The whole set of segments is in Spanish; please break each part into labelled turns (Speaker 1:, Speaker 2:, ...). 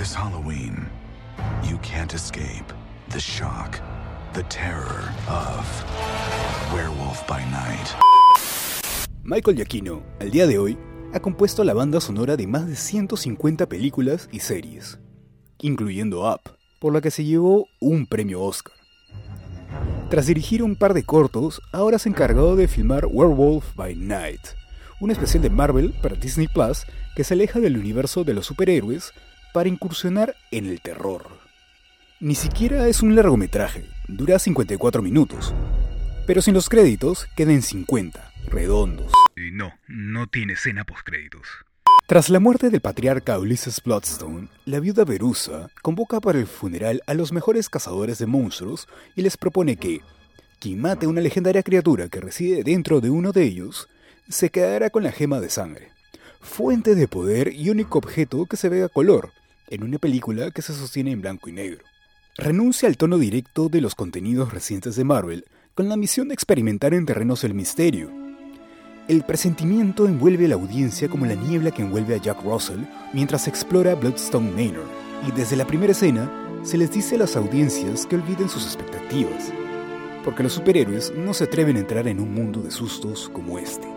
Speaker 1: This Halloween, you can't escape the shock, the terror of Werewolf by Night.
Speaker 2: Michael Giacchino, al día de hoy, ha compuesto la banda sonora de más de 150 películas y series, incluyendo Up, por la que se llevó un premio Oscar. Tras dirigir un par de cortos, ahora se ha encargado de filmar Werewolf by Night, un especial de Marvel para Disney Plus que se aleja del universo de los superhéroes para incursionar en el terror. Ni siquiera es un largometraje, dura 54 minutos, pero sin los créditos queden 50, redondos.
Speaker 3: Y no, no tiene escena postcréditos.
Speaker 2: Tras la muerte del patriarca Ulysses Bloodstone, la viuda Verusa convoca para el funeral a los mejores cazadores de monstruos y les propone que quien mate a una legendaria criatura que reside dentro de uno de ellos se quedará con la gema de sangre, fuente de poder y único objeto que se ve a color, en una película que se sostiene en blanco y negro. Renuncia al tono directo de los contenidos recientes de Marvel con la misión de experimentar en terrenos del misterio. El presentimiento envuelve a la audiencia como la niebla que envuelve a Jack Russell mientras explora Bloodstone Manor, y desde la primera escena se les dice a las audiencias que olviden sus expectativas, porque los superhéroes no se atreven a entrar en un mundo de sustos como este.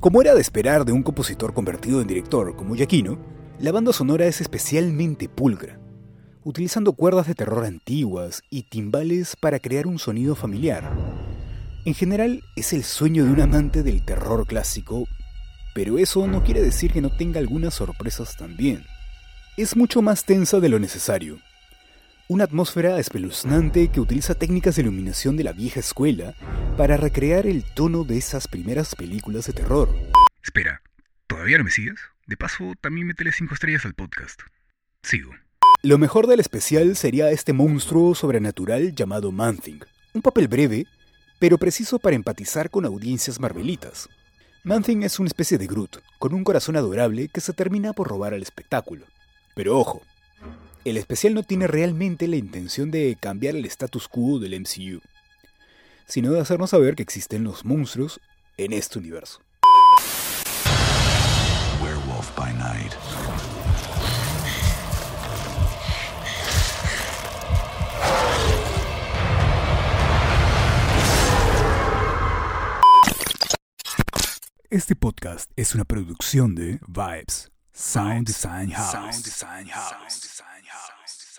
Speaker 2: Como era de esperar de un compositor convertido en director como Giacchino, la banda sonora es especialmente pulcra, utilizando cuerdas de terror antiguas y timbales para crear un sonido familiar. En general es el sueño de un amante del terror clásico, pero eso no quiere decir que no tenga algunas sorpresas también. Es mucho más tensa de lo necesario, una atmósfera espeluznante que utiliza técnicas de iluminación de la vieja escuela para recrear el tono de esas primeras películas de terror.
Speaker 3: Espera, ¿todavía no me sigues? De paso, también métele 5 estrellas al podcast. Sigo.
Speaker 2: Lo mejor del especial sería este monstruo sobrenatural llamado Man-Thing. Un papel breve, pero preciso para empatizar con audiencias marvelitas. Man-Thing es una especie de Groot, con un corazón adorable que se termina por robar al espectáculo. Pero ojo, el especial no tiene realmente la intención de cambiar el status quo del MCU, sino de hacernos saber que existen los monstruos en este universo.
Speaker 1: Werewolf by Night.
Speaker 2: Este podcast es una producción de Vibes, Sound Design House.
Speaker 1: Sound Design House.